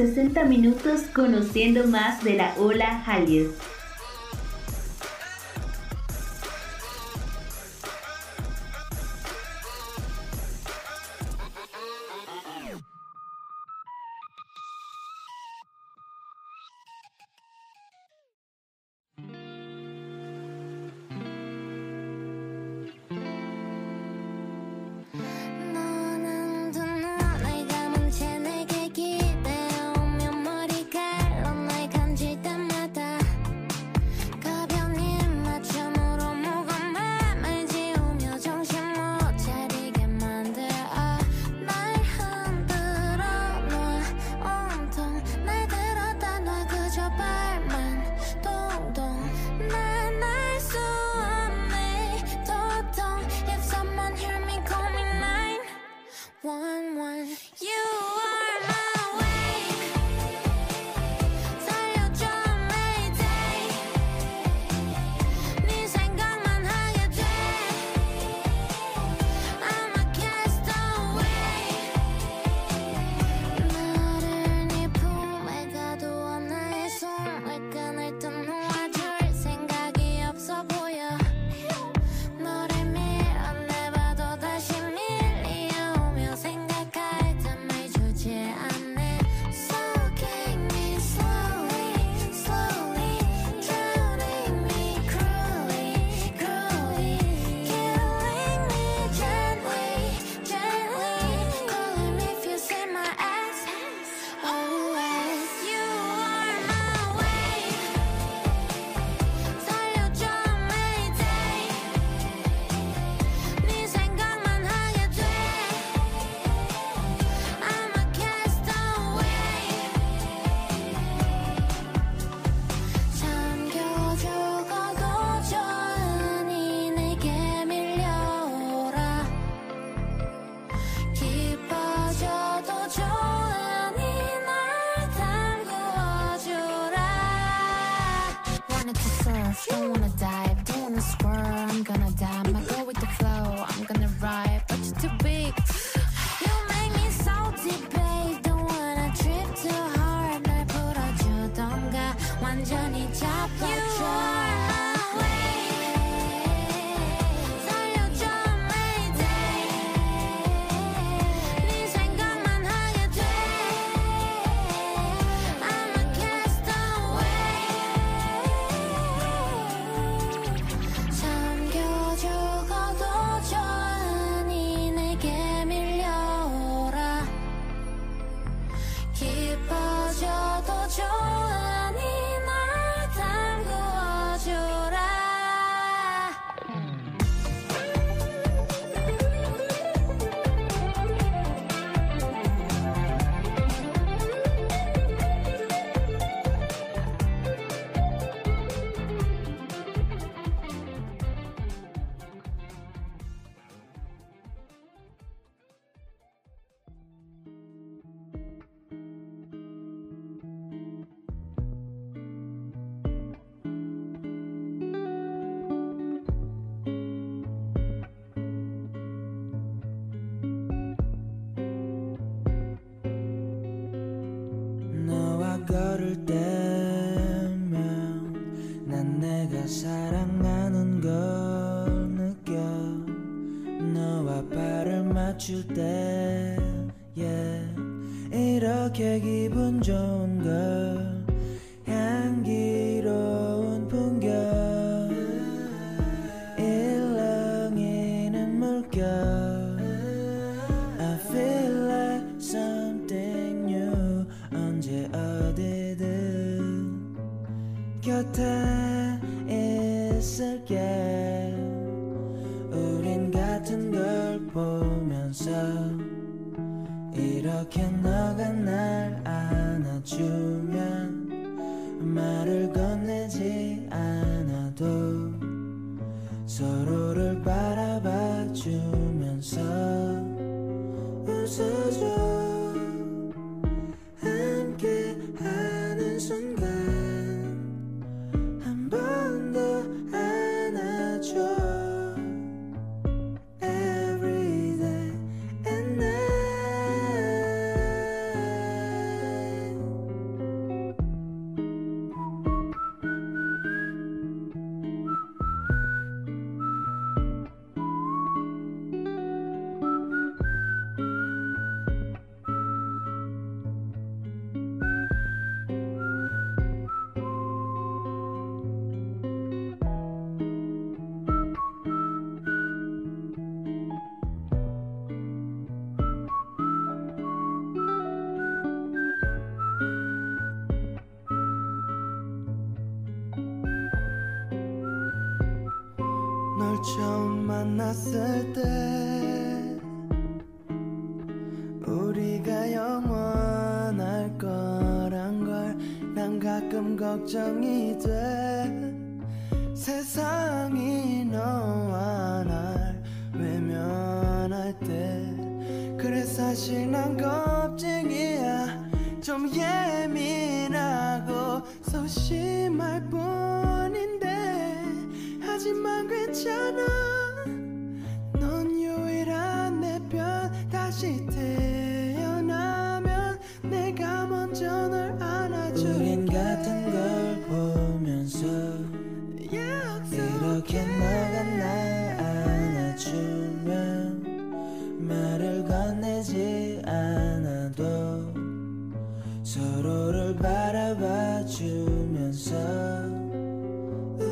60 minutos conociendo más de la ola Hallyu.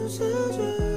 失去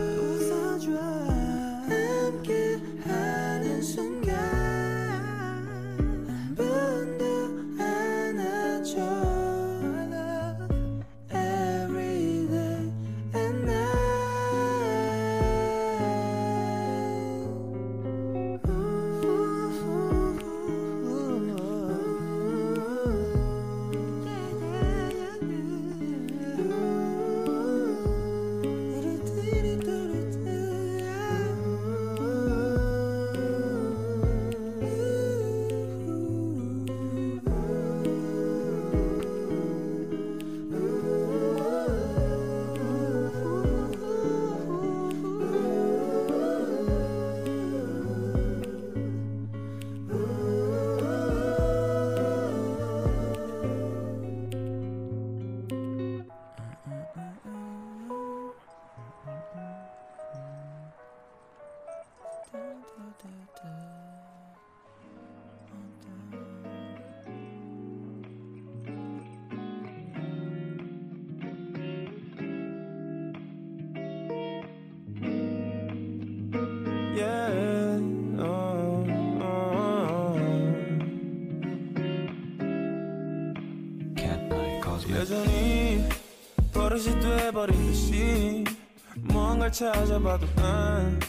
찾아봐도 난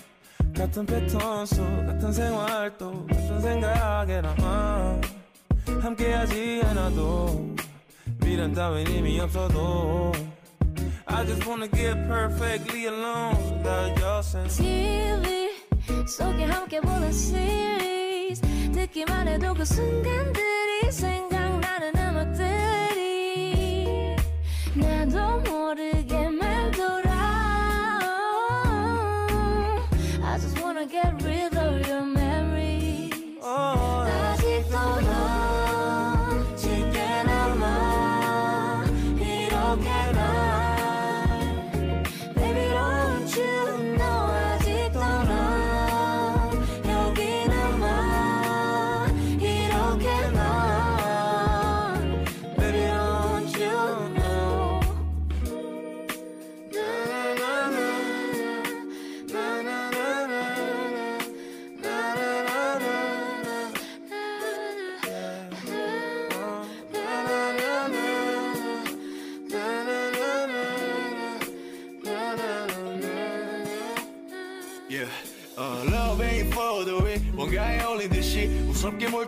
같은 패턴 속 같은 생활 또 같은 생각에 남아. 함께하지 않아도 미련 따윈 이미 없어도 I just wanna get perfectly alone without your sense. TV 속에 함께 보는 series. 듣기만 해도 그 순간들이 생각나는 음악들이. 나도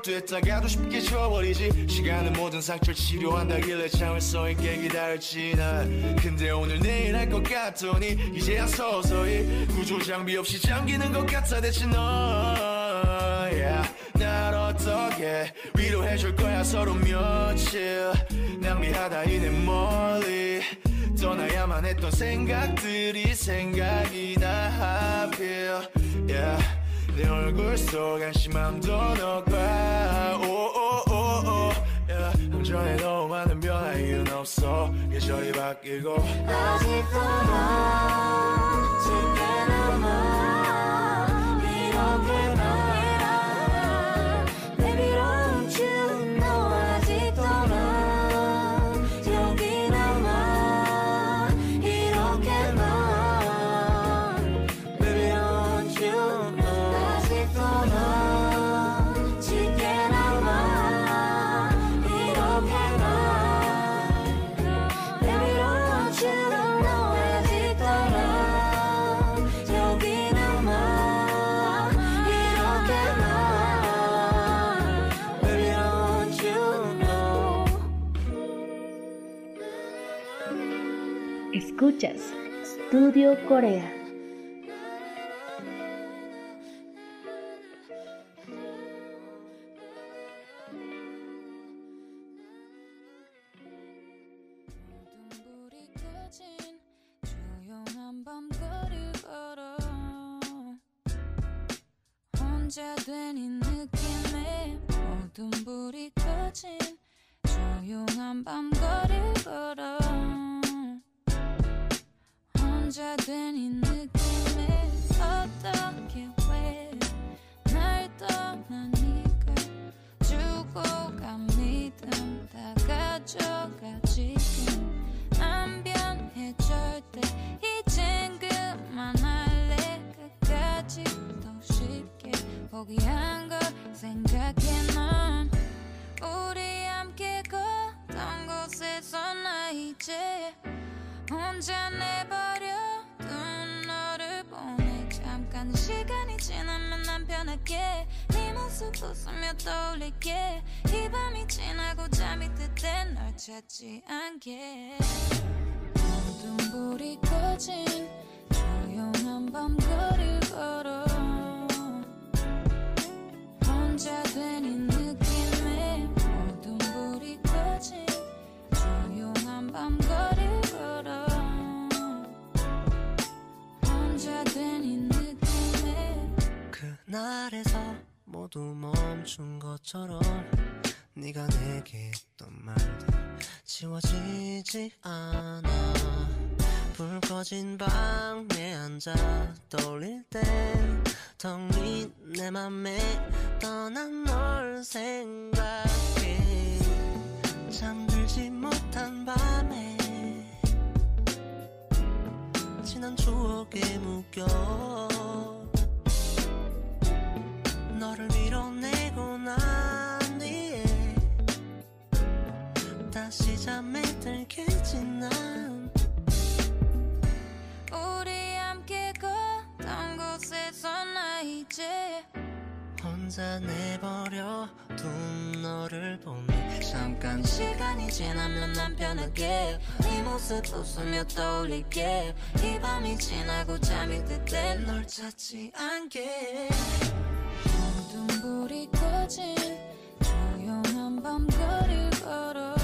몰두했다가도 쉽게 지워버리지. 시간은 모든 상처를 치료한다길래 참을 있게 기다렸지 난. 근데 오늘 내일 할 것 같더니 이제야 서서히 구조 장비 없이 잠기는 것 같아 대체 너. Yeah. 날 어떻게 위로해줄 거야 서로 며칠. 낭비하다 이내 멀리. 떠나야만 했던 생각들이 생각이 나 하필. Yeah. 내 얼굴 속 한심함도 너가 오오오오. 감정에 너무 많은 변화 이유는 없어. 계절이 바뀌고. 아직도 넌 Estudio Corea. 웃으며 떠올릴게. 이 밤이 지나고 잠이 들때널 찾지 않게. 모든 불이 꺼진 조용한 밤 거리를 걸어. 혼자 된이 느낌에 모든 불이 꺼진 조용한 밤 거리를 걸어. 혼자 된이 느낌에 그날에서 모두 멈춘 것처럼 네가 내게 했던 말들 지워지지 않아. 불 꺼진 방에 앉아 떠올릴 땐텅 빈내 맘에 떠난 널 생각해. 잠들지 못한 밤에 지난 추억에 묶여 너를 밀어내고 난 뒤에 다시 잠에 들겠지 난 우리 함께 걷던 곳에서 나 이제 혼자 내버려 둔 너를 보내 잠깐 시간이 지나면 난 변하게 네 모습 웃으며 떠올릴게. 이 밤이 지나고 잠이 들 때 널 찾지 않게 불이 꺼진 조용한 밤 거리를 걸어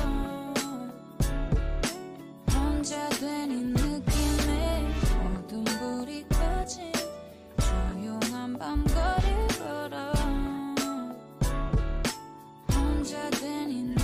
혼자 된이 느낌에 모든 불이 꺼진 조용한 밤 거리를 걸어 혼자 된이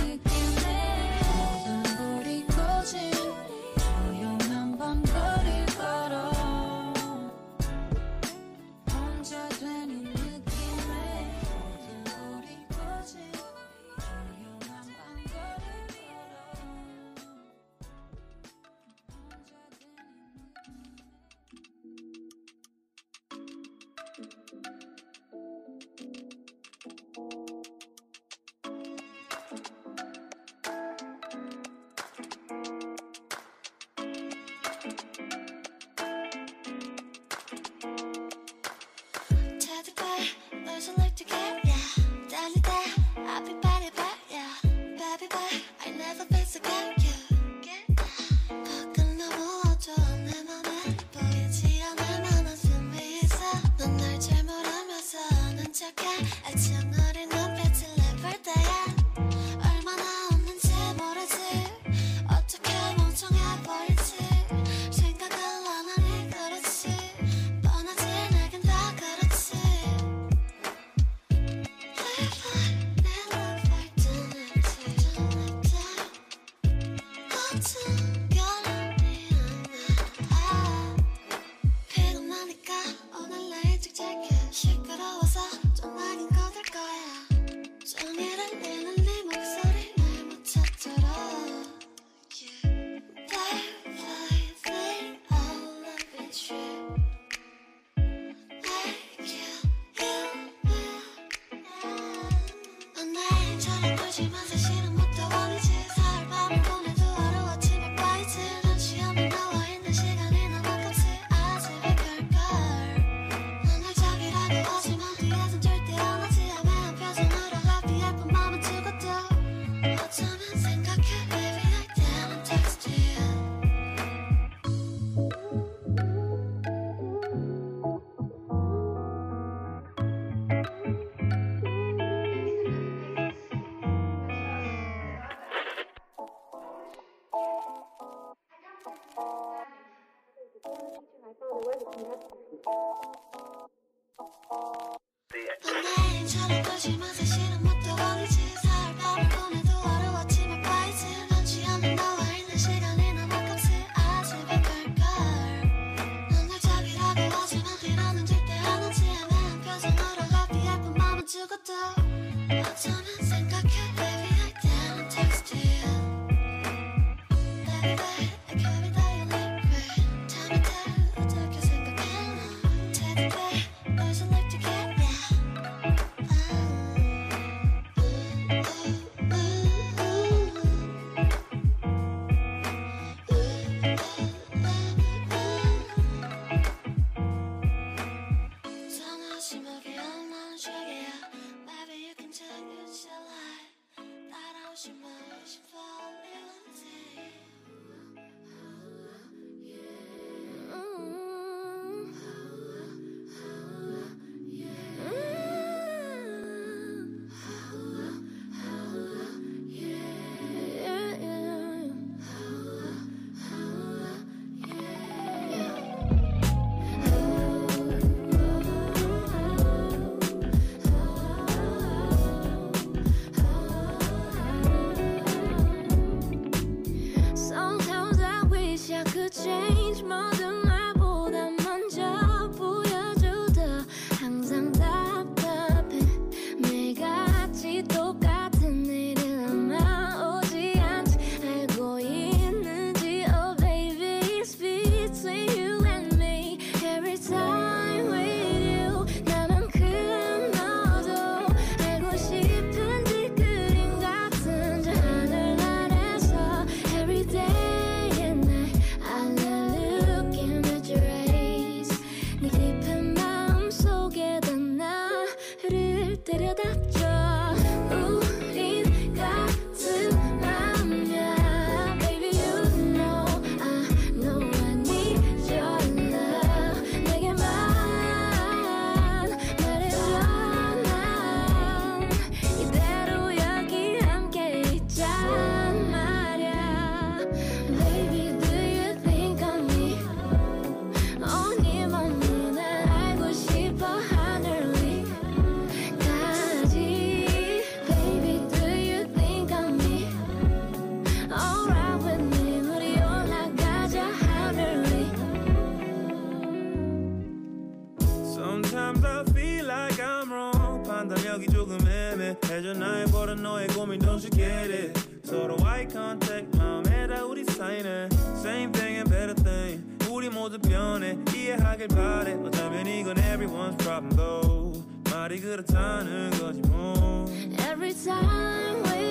우리 모두 변해 이해하길 바래 어쩌면 이건 everyone's problem though 말이 그렇다는 거지 뭐 Every time we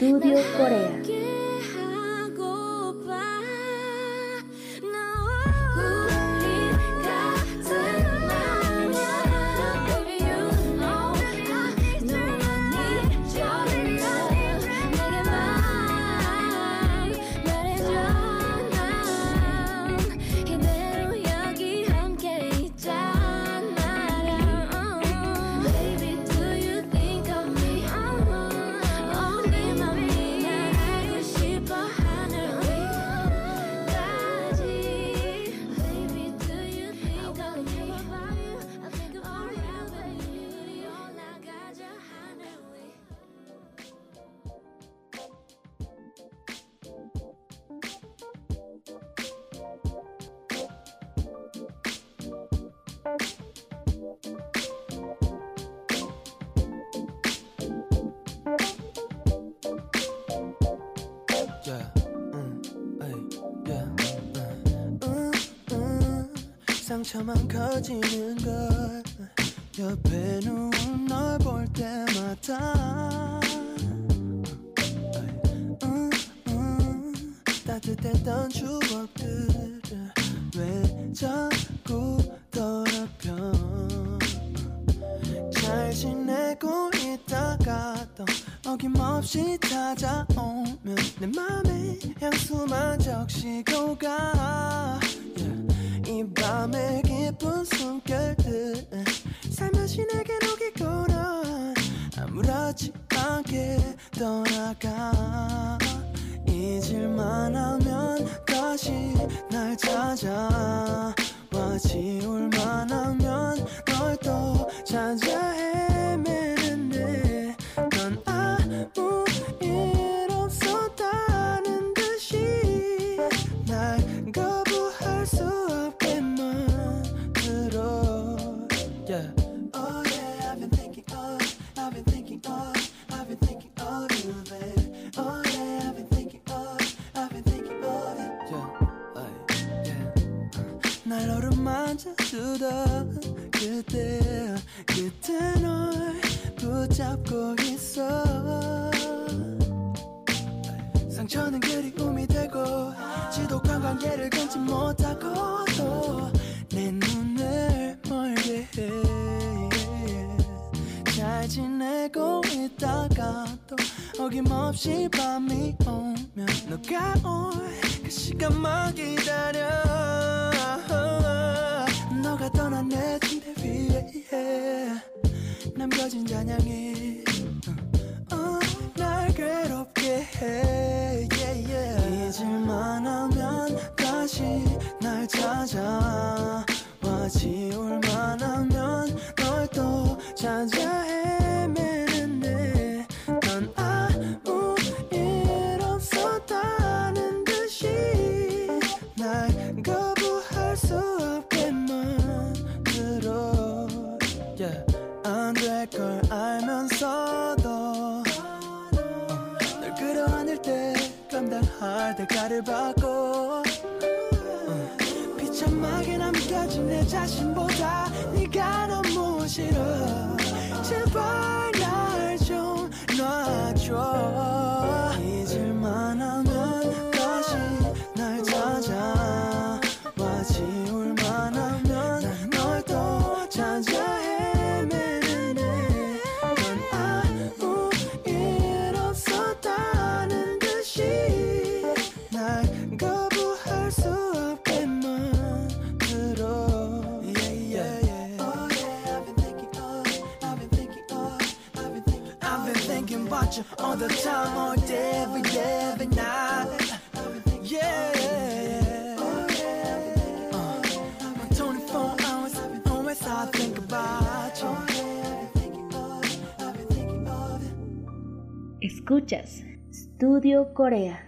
ルービオコレア 상처만 커지는 걸 옆에 누운 널 볼 때마다. 따뜻했던 추억들을 왜 자꾸 더럽혀? 잘 지내고 있다가도 어김없이 찾아오면 내 맘에 향수만 적시고 가 상처는 그리움이 되고 지독한 관계를 끊지 못하고 또내 눈을 멀게 해 잘 지내고 있다가 또 어김없이 밤이 오면 너가 올 그 시간만 기다려. 너가 떠난 내 침대 위에 남겨진 잔향이 괴롭게 해. Yeah, yeah. 잊을만 하면 다시 날 찾아 와. 지울만 하면 널 또 찾아 헤 할 대가를 받고 어, 비참하게 남겨진 내 자신보다 네가 너무 싫어. 제발 날 좀 놔줘 you all the time, all day, every day, every night. Yeah, uh, my 24 hours, always I think about you. Escuchas Studio Corea.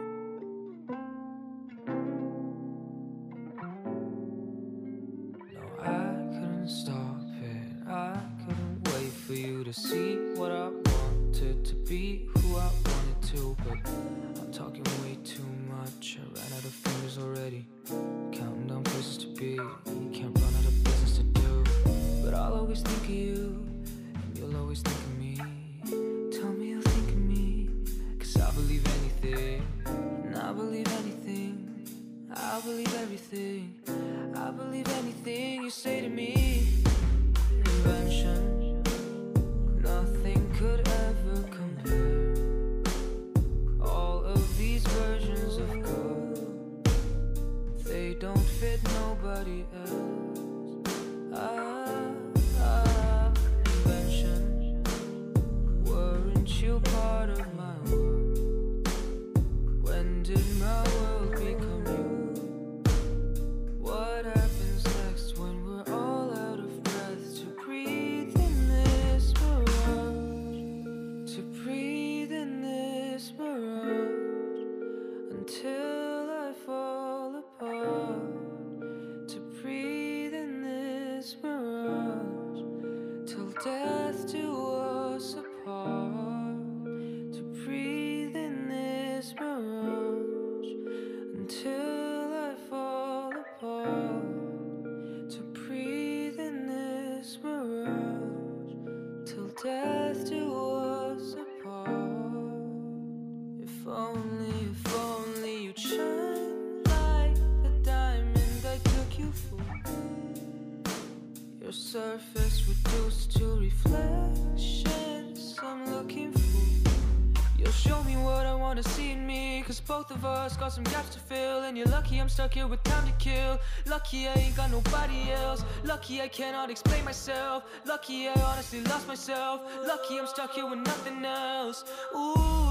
Don't fit nobody else. I Lucky I ain't got nobody else. Lucky I cannot explain myself. Lucky I honestly lost myself. Lucky I'm stuck here with nothing else. Ooh.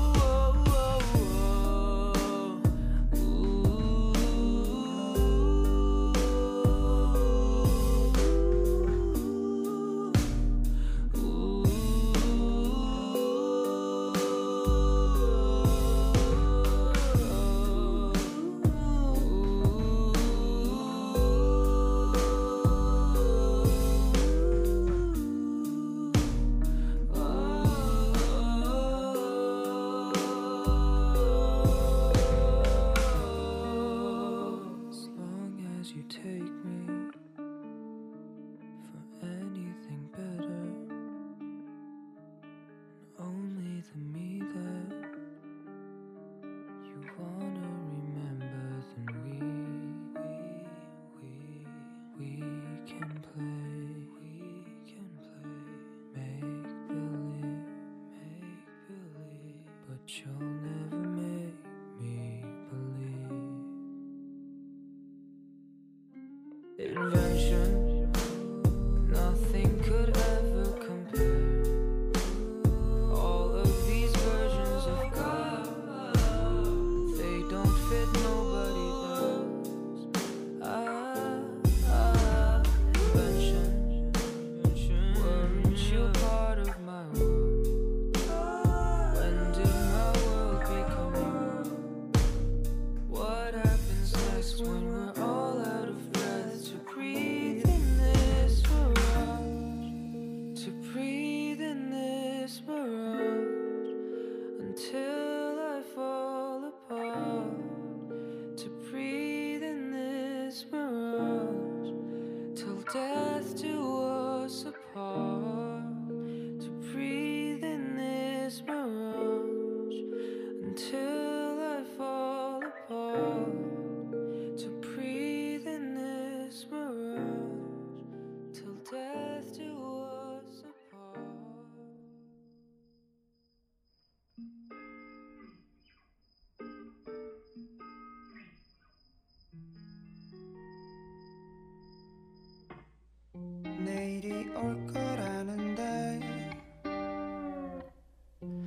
올 거라는데.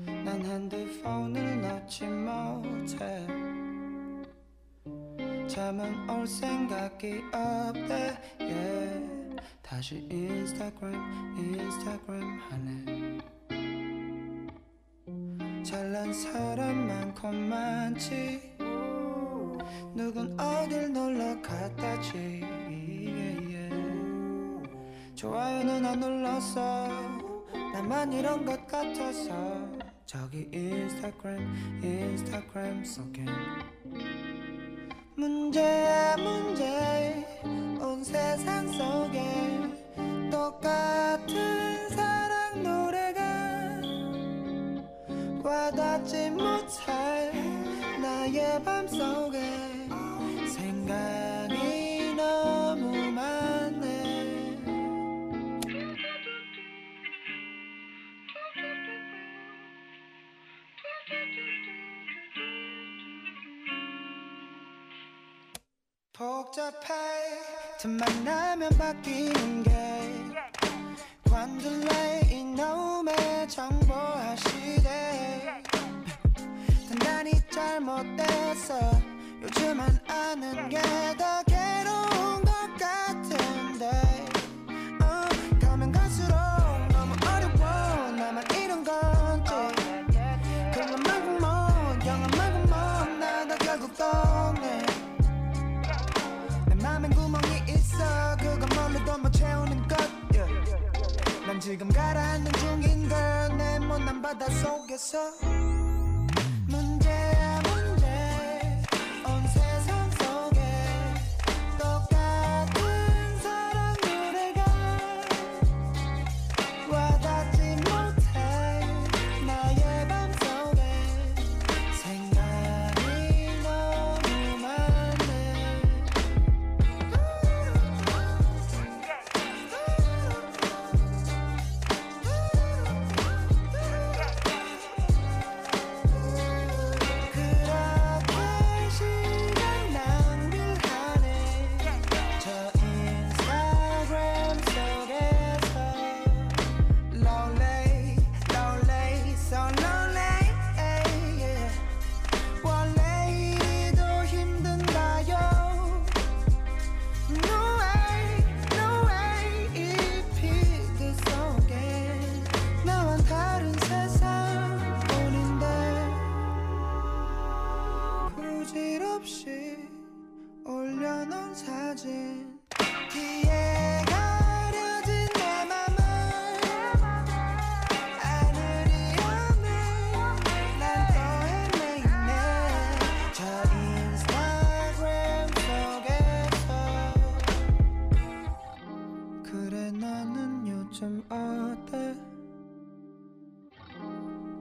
난 핸드폰을 넣지 못해. 잠은 올 생각이 없대. Yeah. 다시 인스타그램 인스타그램 하네. 잘난 사람 많고 많지. 누군 어딜 놀러 갔다지. 좋아요는 안 눌렀어 나만 이런 것 같아서. 저기 인스타그램 인스타그램 속엔 문제야 복잡해. 틈 만 나면 바뀌는 게 관둘래 이놈의 정보화 시대. 단단히 잘못됐어 요즘은 아는 게 더 괴로운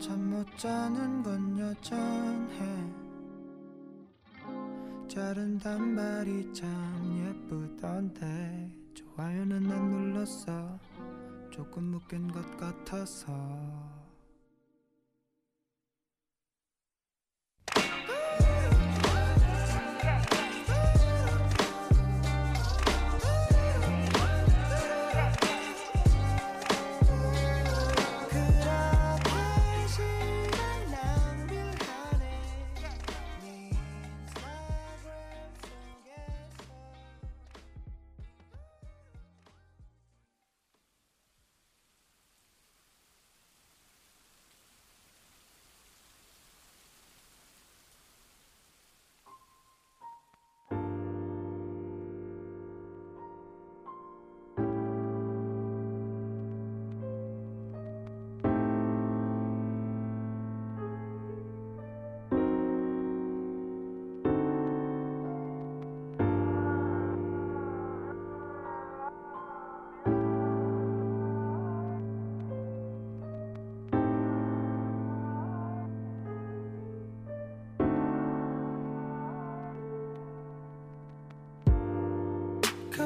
잠 못 자는 건 여전해. 자른 단발이 참 예쁘던데. 좋아요는 안 눌렀어. 조금 묶인 것 같아서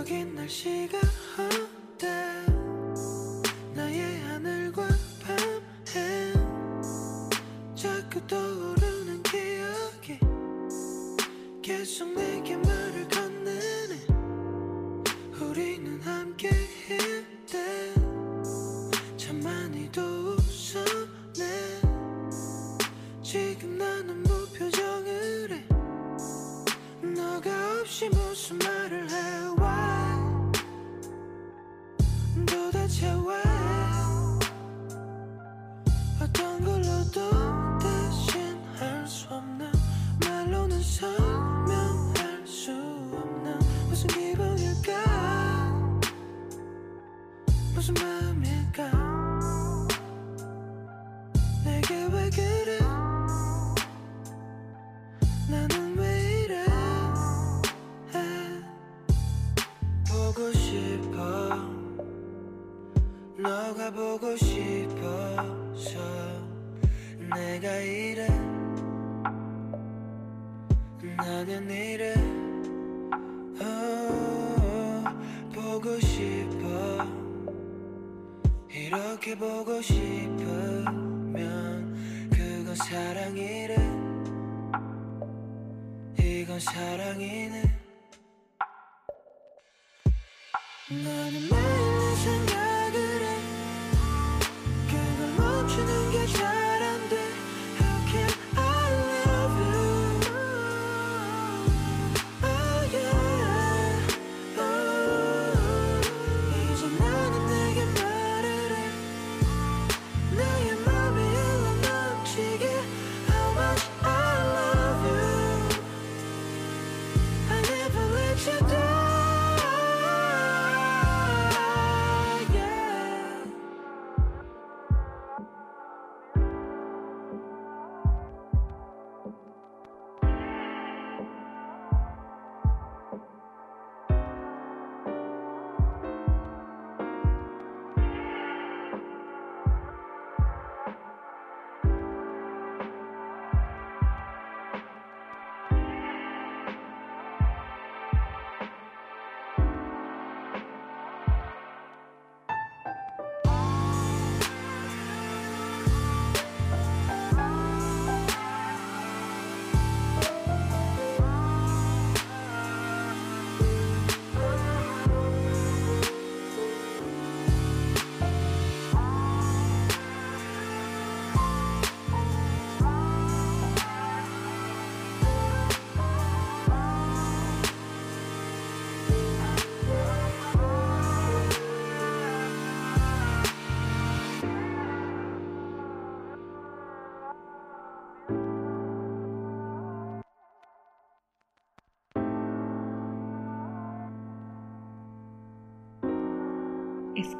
여긴 날씨가 어때 나의 하늘과 밤엔 자꾸 떠오르는 기억이 계속 내게 말을 건네네. 우리는 함께 일땐참 많이도 웃었네. 지금 나는 무표정을 해. 너가 없이 무슨 말을 doesn't.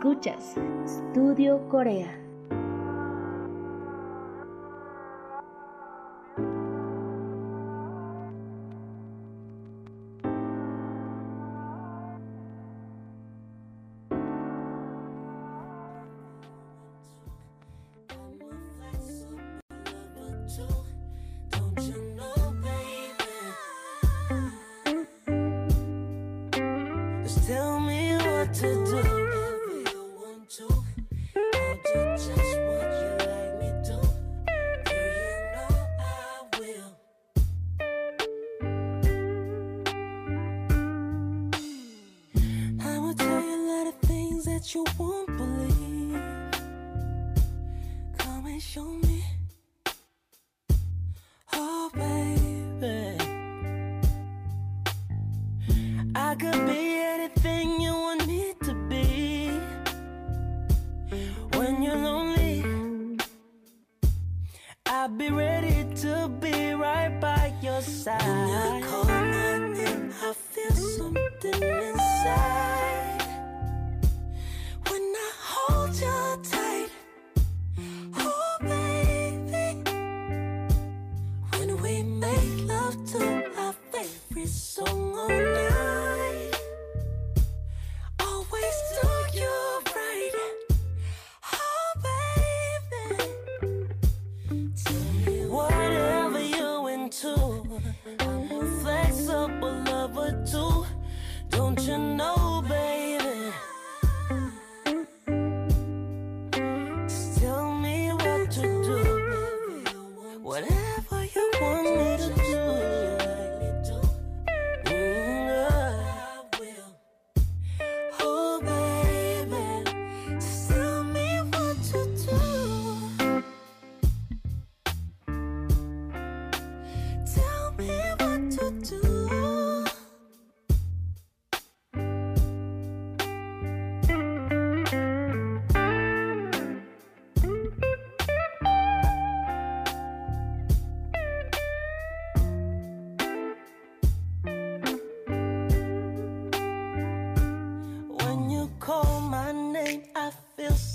Escuchas, Studio Corea. you won't believe. Come and show me.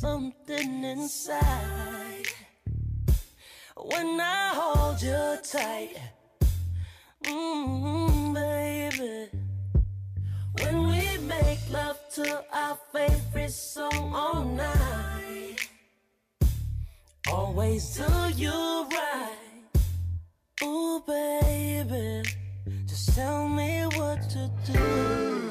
something inside when I hold you tight, mm, baby. When we make love to our favorite song all night, always do you right, ooh, baby. Just tell me what to do.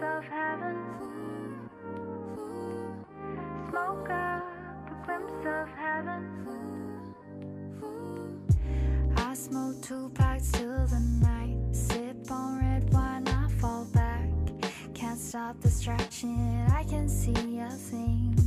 of. Smoke up a glimpse of heaven. I smoke two packs till the night. Sip on red wine, I fall back. Can't stop distraction, I can see a thing.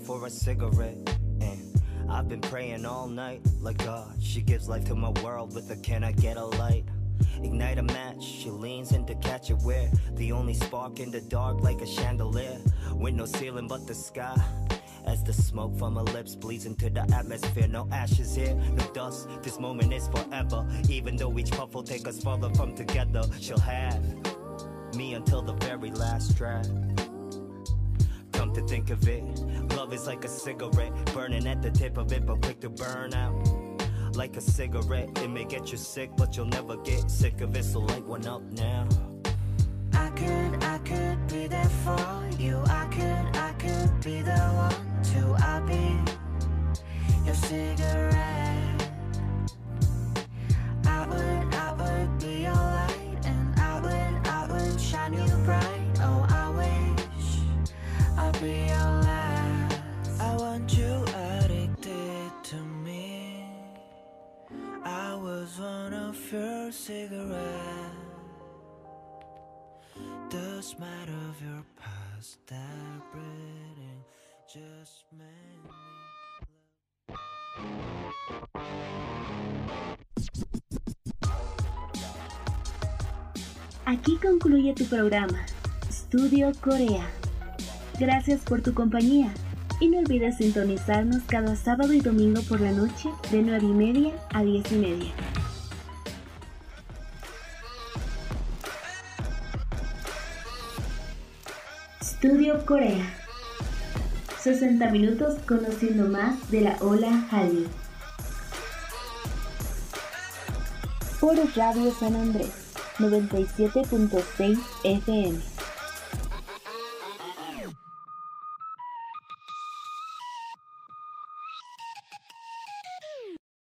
for a cigarette. And I've been praying all night, like God, she gives life to my world with a can I get a light? Ignite a match, she leans in to catch it. Where the only spark in the dark, like a chandelier, with no ceiling but the sky. As the smoke from her lips bleeds into the atmosphere No ashes here, no dust, this moment is forever. Even though each puff will take us further from together She'll have me until the very last drag. Come to think of it, love is like a cigarette, burning at the tip of it, but quick to burn out. Like a cigarette, it may get you sick, but you'll never get sick of it, so light one up now. I could, I could be there for you. I could, I could be the one to. I'll be your cigarette. Aquí concluye tu programa, Estudio Corea. Gracias por tu compañía y no olvides sintonizarnos cada sábado y domingo por la noche de 9 y media a 10 y media. Estudio Corea. 60 minutos conociendo más de la ola Hallyu. Por Radio San Andrés 97.6 FM.